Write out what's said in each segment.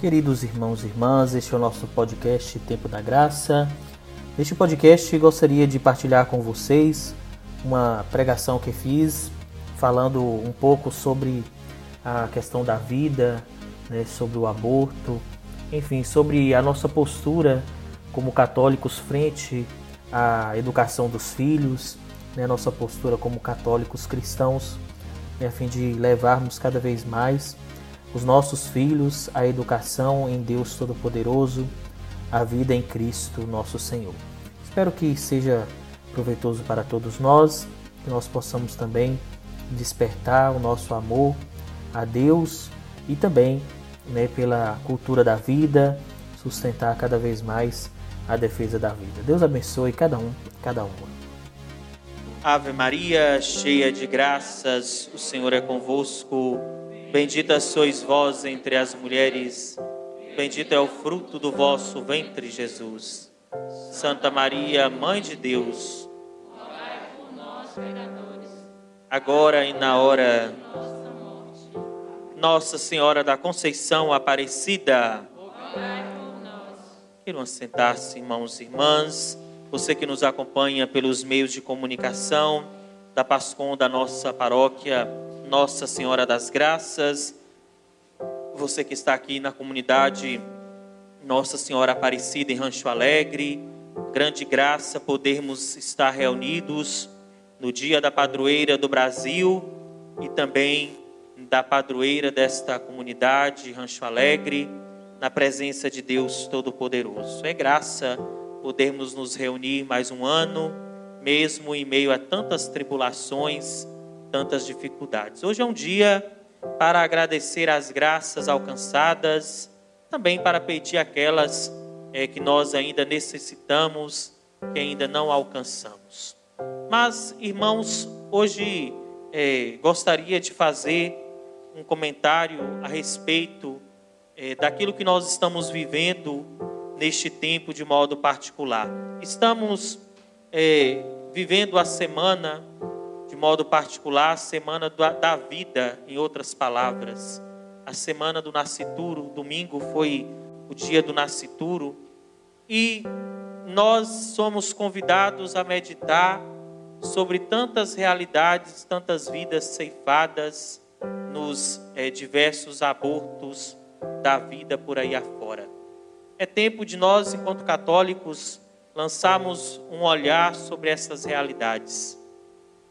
Queridos irmãos e irmãs, este é o nosso podcast Tempo da Graça. Neste podcast gostaria de partilhar com vocês uma pregação que fiz falando um pouco sobre a questão da vida, né, sobre o aborto, enfim, sobre a nossa postura como católicos frente à educação dos filhos, né, nossa postura como católicos cristãos, né, a fim de levarmos cada vez mais os nossos filhos a educação em Deus Todo-Poderoso, a vida em Cristo, nosso Senhor. Espero que seja proveitoso para todos nós, que nós possamos também despertar o nosso amor a Deus e também né, pela cultura da vida, sustentar cada vez mais a defesa da vida. Deus abençoe cada um, cada uma. Ave Maria, cheia de graças, o Senhor é convosco. Bendita sois vós entre as mulheres, bendito é o fruto do vosso ventre, Jesus. Santa Maria, Mãe de Deus, agora e na hora. Nossa Senhora da Conceição Aparecida. Queiram sentar-se, irmãos e irmãs. Você que nos acompanha pelos meios de comunicação da Pascom da nossa paróquia nossa Senhora das Graças, você que está aqui na comunidade Nossa Senhora Aparecida em Rancho Alegre, grande graça podermos estar reunidos no dia da padroeira do Brasil e também da padroeira desta comunidade Rancho Alegre, na presença de Deus Todo-Poderoso. É graça podermos nos reunir mais um ano, mesmo em meio a tantas tribulações tantas dificuldades. Hoje é um dia para agradecer as graças alcançadas, também para pedir aquelas é, que nós ainda necessitamos, que ainda não alcançamos. Mas, irmãos, hoje é, gostaria de fazer um comentário a respeito é, daquilo que nós estamos vivendo neste tempo de modo particular. Estamos vivendo a semana modo particular, a semana da vida, em outras palavras. A semana do nascituro, domingo foi o dia do nascituro. E nós somos convidados a meditar sobre tantas realidades, tantas vidas ceifadas nos é, diversos abortos da vida por aí afora. É tempo de nós, enquanto católicos, lançarmos um olhar sobre essas realidades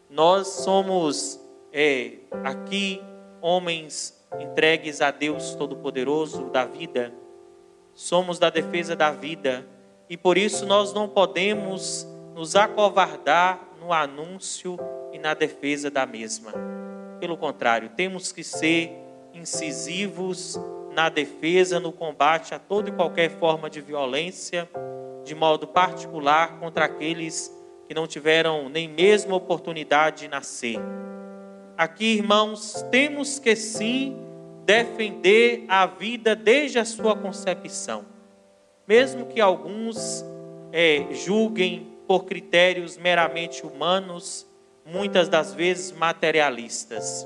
nós somos é, aqui homens entregues a Deus Todo-Poderoso da vida, somos da defesa da vida e por isso nós não podemos nos acovardar no anúncio e na defesa da mesma. Pelo contrário, temos que ser incisivos na defesa, no combate a toda e qualquer forma de violência, de modo particular contra aqueles que não tiveram nem mesmo oportunidade de nascer. Aqui, irmãos, temos que sim defender a vida desde a sua concepção, mesmo que alguns é, julguem por critérios meramente humanos, muitas das vezes materialistas.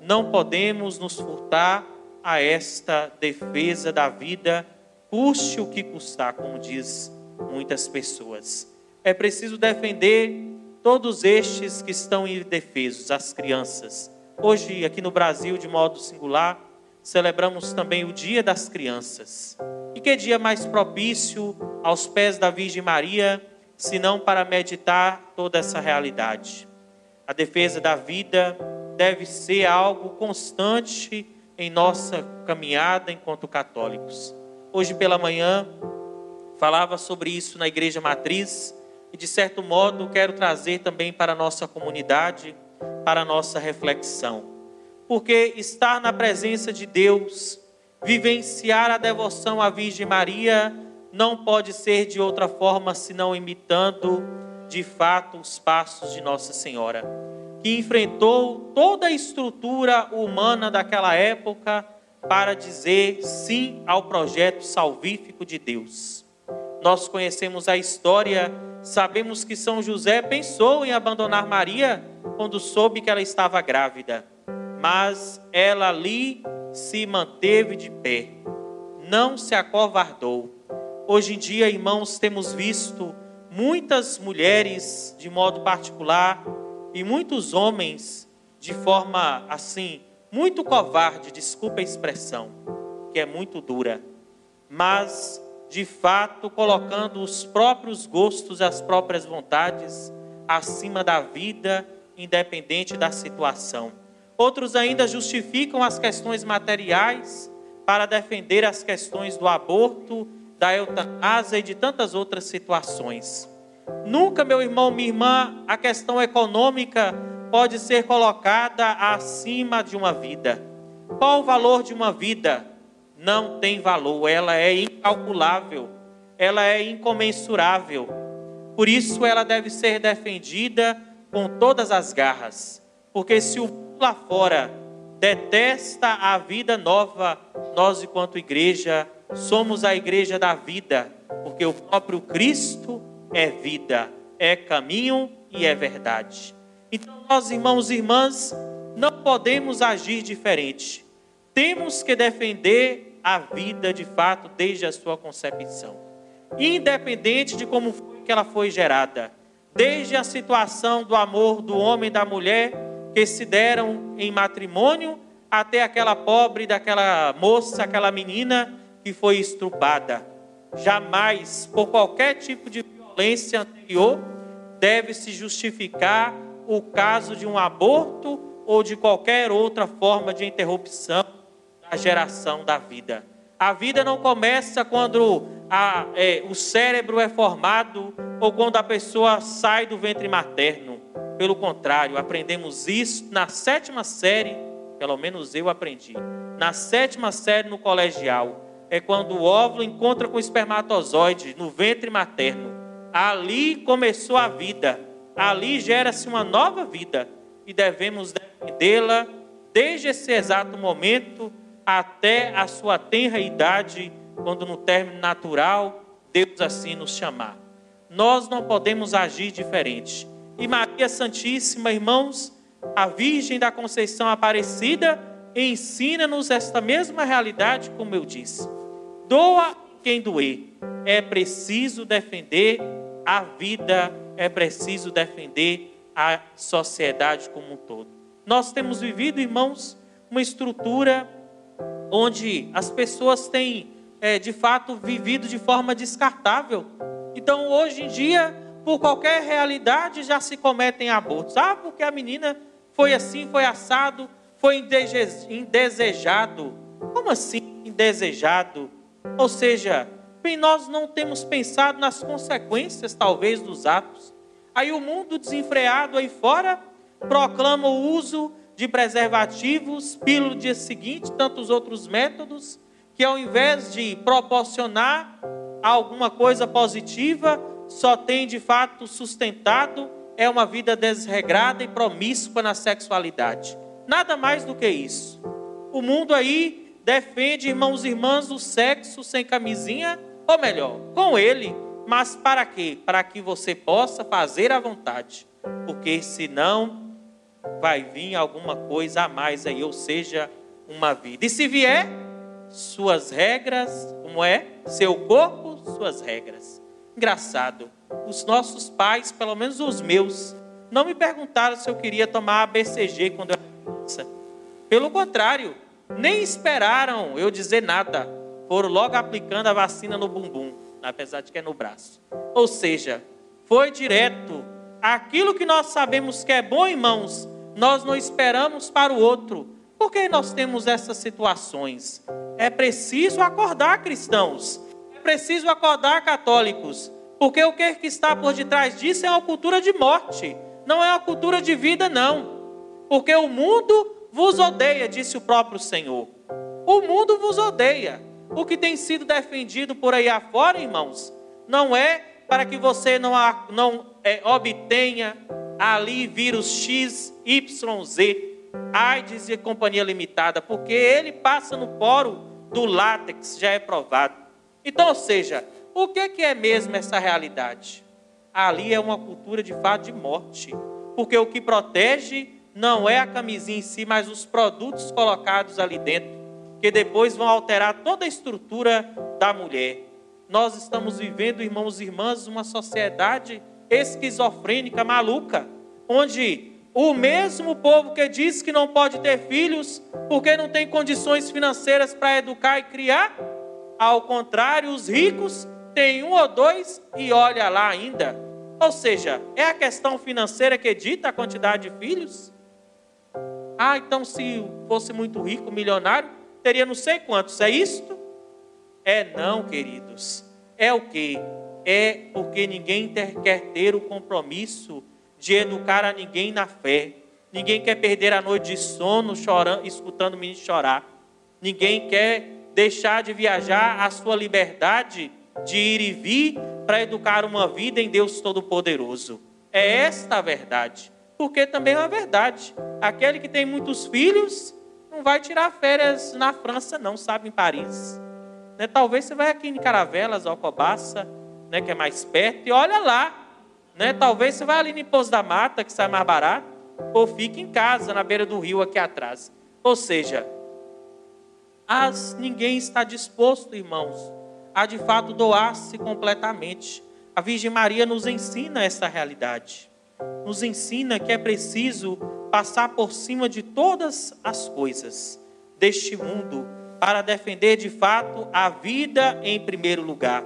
Não podemos nos furtar a esta defesa da vida, custe o que custar, como diz muitas pessoas é preciso defender todos estes que estão indefesos, as crianças. Hoje, aqui no Brasil, de modo singular, celebramos também o Dia das Crianças. E que dia mais propício aos pés da Virgem Maria, senão para meditar toda essa realidade? A defesa da vida deve ser algo constante em nossa caminhada enquanto católicos. Hoje pela manhã, falava sobre isso na igreja matriz e de certo modo quero trazer também para a nossa comunidade, para a nossa reflexão. Porque estar na presença de Deus, vivenciar a devoção à Virgem Maria, não pode ser de outra forma senão imitando de fato os passos de Nossa Senhora, que enfrentou toda a estrutura humana daquela época para dizer sim ao projeto salvífico de Deus. Nós conhecemos a história Sabemos que São José pensou em abandonar Maria quando soube que ela estava grávida, mas ela ali se manteve de pé. não se acovardou. Hoje em dia, irmãos, temos visto muitas mulheres de modo particular e muitos homens de forma assim, muito covarde, desculpa a expressão, que é muito dura, mas de fato colocando os próprios gostos e as próprias vontades acima da vida, independente da situação. Outros ainda justificam as questões materiais para defender as questões do aborto, da eutanásia e de tantas outras situações. Nunca, meu irmão, minha irmã, a questão econômica pode ser colocada acima de uma vida. Qual o valor de uma vida? Não tem valor, ela é incalculável, ela é incomensurável. Por isso ela deve ser defendida com todas as garras. Porque se o lá fora detesta a vida nova, nós, enquanto igreja, somos a igreja da vida, porque o próprio Cristo é vida, é caminho e é verdade. Então, nós, irmãos e irmãs, não podemos agir diferente. Temos que defender a vida de fato desde a sua concepção, independente de como foi que ela foi gerada, desde a situação do amor do homem e da mulher que se deram em matrimônio, até aquela pobre daquela moça, aquela menina que foi estrupada. Jamais, por qualquer tipo de violência anterior, deve se justificar o caso de um aborto ou de qualquer outra forma de interrupção da geração da vida. A vida não começa quando a, é, o cérebro é formado ou quando a pessoa sai do ventre materno. Pelo contrário, aprendemos isso na sétima série, pelo menos eu aprendi. Na sétima série no colegial, é quando o óvulo encontra com o espermatozoide no ventre materno. Ali começou a vida ali gera-se uma nova vida e devemos defendê-la desde esse exato momento até a sua tenra idade, quando no término natural Deus assim nos chamar. Nós não podemos agir diferente. E Maria Santíssima, irmãos, a Virgem da Conceição Aparecida, ensina-nos esta mesma realidade, como eu disse. Doa quem doer. É preciso defender a vida é preciso defender a sociedade como um todo. Nós temos vivido, irmãos, uma estrutura onde as pessoas têm, é, de fato, vivido de forma descartável. Então, hoje em dia, por qualquer realidade, já se cometem abortos. Ah, porque a menina foi assim, foi assado, foi indesejado. Como assim indesejado? Ou seja, Bem, nós não temos pensado nas consequências, talvez, dos atos. Aí o mundo desenfreado aí fora proclama o uso de preservativos, pílula dia seguinte, tantos outros métodos, que ao invés de proporcionar alguma coisa positiva, só tem de fato sustentado é uma vida desregrada e promíscua na sexualidade. Nada mais do que isso. O mundo aí defende, irmãos e irmãs, o sexo sem camisinha ou melhor, com ele, mas para quê? Para que você possa fazer a vontade, porque senão vai vir alguma coisa a mais aí, ou seja, uma vida. E se vier, suas regras, como é? Seu corpo, suas regras. Engraçado, os nossos pais, pelo menos os meus, não me perguntaram se eu queria tomar a BCG quando eu era criança. Pelo contrário, nem esperaram eu dizer nada foram logo aplicando a vacina no bumbum, apesar de que é no braço. Ou seja, foi direto. Aquilo que nós sabemos que é bom, irmãos, nós não esperamos para o outro. Por que nós temos essas situações? É preciso acordar, cristãos. É preciso acordar, católicos. Porque o que está por detrás disso é uma cultura de morte. Não é uma cultura de vida, não. Porque o mundo vos odeia, disse o próprio Senhor. O mundo vos odeia. O que tem sido defendido por aí afora, irmãos, não é para que você não, não é, obtenha ali vírus X, Y, Z, AIDS e companhia limitada, porque ele passa no poro do látex, já é provado. Então, ou seja, o que é mesmo essa realidade? Ali é uma cultura de fato de morte, porque o que protege não é a camisinha em si, mas os produtos colocados ali dentro que depois vão alterar toda a estrutura da mulher. Nós estamos vivendo, irmãos e irmãs, uma sociedade esquizofrênica, maluca, onde o mesmo povo que diz que não pode ter filhos porque não tem condições financeiras para educar e criar, ao contrário, os ricos têm um ou dois e olha lá ainda. Ou seja, é a questão financeira que dita a quantidade de filhos? Ah, então se fosse muito rico, milionário, teria não sei quantos. É isto? É não, queridos. É o que? É porque ninguém quer ter o compromisso de educar a ninguém na fé. Ninguém quer perder a noite de sono chorando, escutando o menino chorar. Ninguém quer deixar de viajar a sua liberdade de ir e vir para educar uma vida em Deus Todo-Poderoso. É esta a verdade. Porque também é uma verdade. Aquele que tem muitos filhos não vai tirar férias na França, não, sabe, em Paris. Né? Talvez você vai aqui em Caravelas, Alcobaça, né, que é mais perto, e olha lá né? Talvez você vá ali no Pouso da Mata, que sai mais barato, ou fique em casa, na beira do rio, aqui atrás. Ou seja, as, ninguém está disposto, irmãos, a de fato doar-se completamente. A Virgem Maria nos ensina essa realidade. Nos ensina que é preciso passar por cima de todas as coisas deste mundo para defender de fato a vida em primeiro lugar,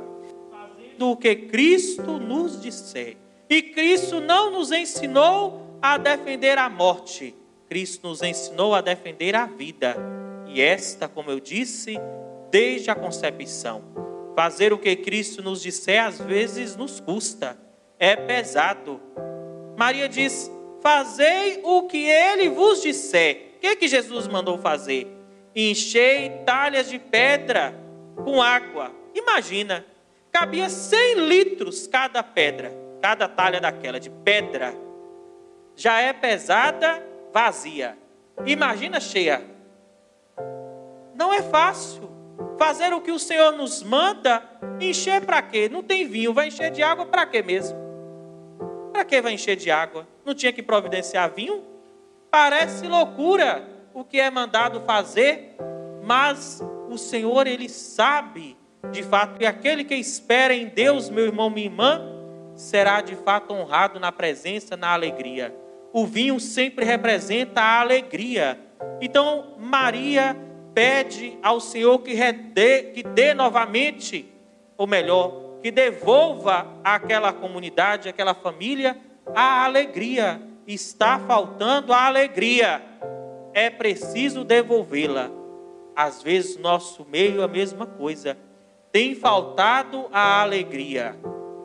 fazendo o que Cristo nos disser. E Cristo não nos ensinou a defender a morte, Cristo nos ensinou a defender a vida. E esta, como eu disse, desde a concepção. Fazer o que Cristo nos disser às vezes nos custa, é pesado. Maria diz: Fazei o que ele vos disser. O que, é que Jesus mandou fazer? Enchei talhas de pedra com água. Imagina, cabia 100 litros cada pedra cada talha daquela de pedra já é pesada, vazia. Imagina cheia. Não é fácil. Fazer o que o Senhor nos manda, encher para quê? Não tem vinho, vai encher de água para quê mesmo? Para que vai encher de água? Não tinha que providenciar vinho? Parece loucura o que é mandado fazer, mas o Senhor, Ele sabe de fato que aquele que espera em Deus, meu irmão, minha irmã, será de fato honrado na presença, na alegria. O vinho sempre representa a alegria. Então, Maria pede ao Senhor que, dê, que dê novamente, ou melhor, que devolva àquela comunidade, àquela família, a alegria. Está faltando a alegria. É preciso devolvê-la. Às vezes, nosso meio, a mesma coisa. Tem faltado a alegria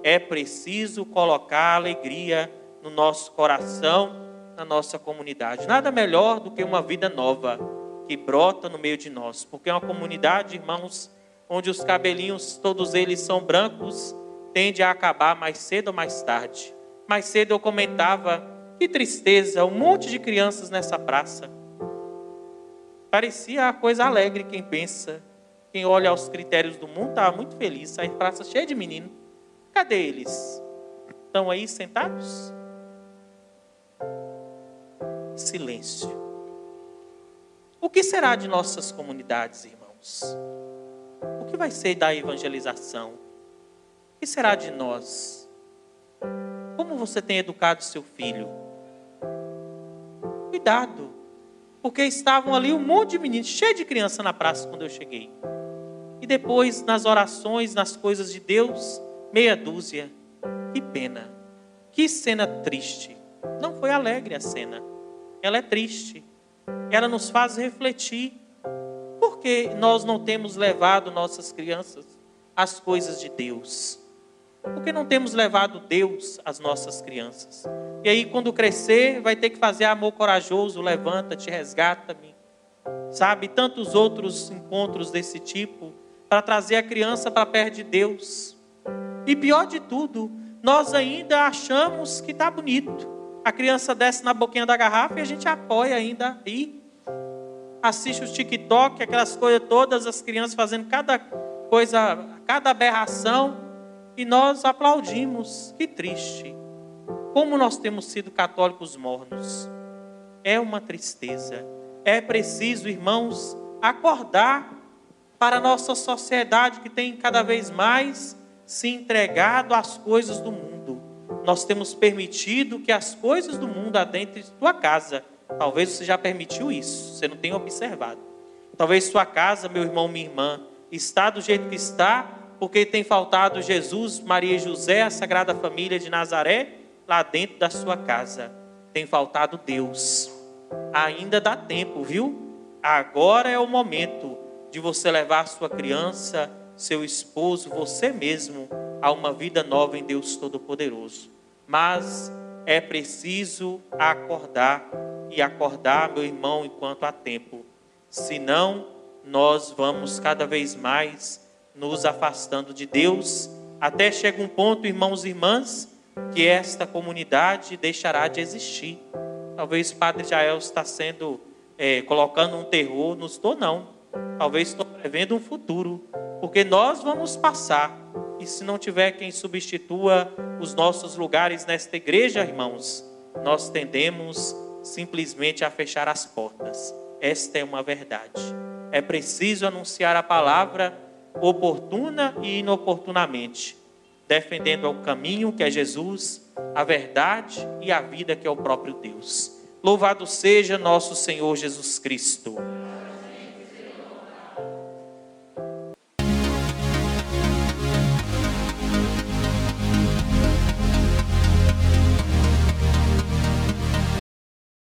é preciso colocar alegria no nosso coração, na nossa comunidade. Nada melhor do que uma vida nova que brota no meio de nós, porque é uma comunidade, irmãos, onde os cabelinhos, todos eles são brancos, tende a acabar mais cedo ou mais tarde. Mais cedo eu comentava, que tristeza, um monte de crianças nessa praça. Parecia a coisa alegre quem pensa, quem olha aos critérios do mundo, estava muito feliz, a praça cheia de meninos. Cadê eles? Estão aí sentados? Silêncio. O que será de nossas comunidades, irmãos? O que vai ser da evangelização? O que será de nós? Como você tem educado seu filho? Cuidado, porque estavam ali um monte de meninos, cheio de criança na praça quando eu cheguei. E depois, nas orações, nas coisas de Deus, meia dúzia. Que pena. Que cena triste. Não foi alegre a cena. Ela é triste. Ela nos faz refletir. Por que nós não temos levado nossas crianças às coisas de Deus? Por que não temos levado Deus às nossas crianças? E aí, quando crescer, vai ter que fazer amor corajoso, levanta-te, resgata-me. Sabe, tantos outros encontros desse tipo, para trazer a criança para perto de Deus. E pior de tudo, nós ainda achamos que está bonito. A criança desce na boquinha da garrafa e a gente apoia ainda aí. Assiste os TikTok, aquelas coisas todas, as crianças fazendo cada coisa, cada aberração, e nós aplaudimos. Que triste. Como nós temos sido católicos mornos. É uma tristeza. É preciso, irmãos, acordar para a nossa sociedade que tem cada vez mais se entregado às coisas do mundo. Nós temos permitido que as coisas do mundo adentrem tua casa. Talvez você já permitiu isso, você não tenha observado. Talvez sua casa, meu irmão, minha irmã, está do jeito que está, porque tem faltado Jesus, Maria e José, a Sagrada Família de Nazaré, lá dentro da sua casa. Tem faltado Deus. Ainda dá tempo, viu? Agora é o momento de você levar sua criança, seu esposo, você mesmo a uma vida nova em Deus Todo-Poderoso. Mas é preciso acordar e acordar, meu irmão, enquanto há tempo. Senão, nós vamos cada vez mais nos afastando de Deus, até chega um ponto, irmãos e irmãs, que esta comunidade deixará de existir. Talvez o Padre Jael está sendo é, colocando um terror, não estou não. Talvez estou prevendo um futuro, porque nós vamos passar. E se não tiver quem substitua os nossos lugares nesta igreja, irmãos, nós tendemos simplesmente a fechar as portas. Esta é uma verdade. É preciso anunciar a palavra oportuna e inoportunamente, defendendo o caminho que é Jesus, a verdade e a vida que é o próprio Deus. Louvado seja nosso Senhor Jesus Cristo.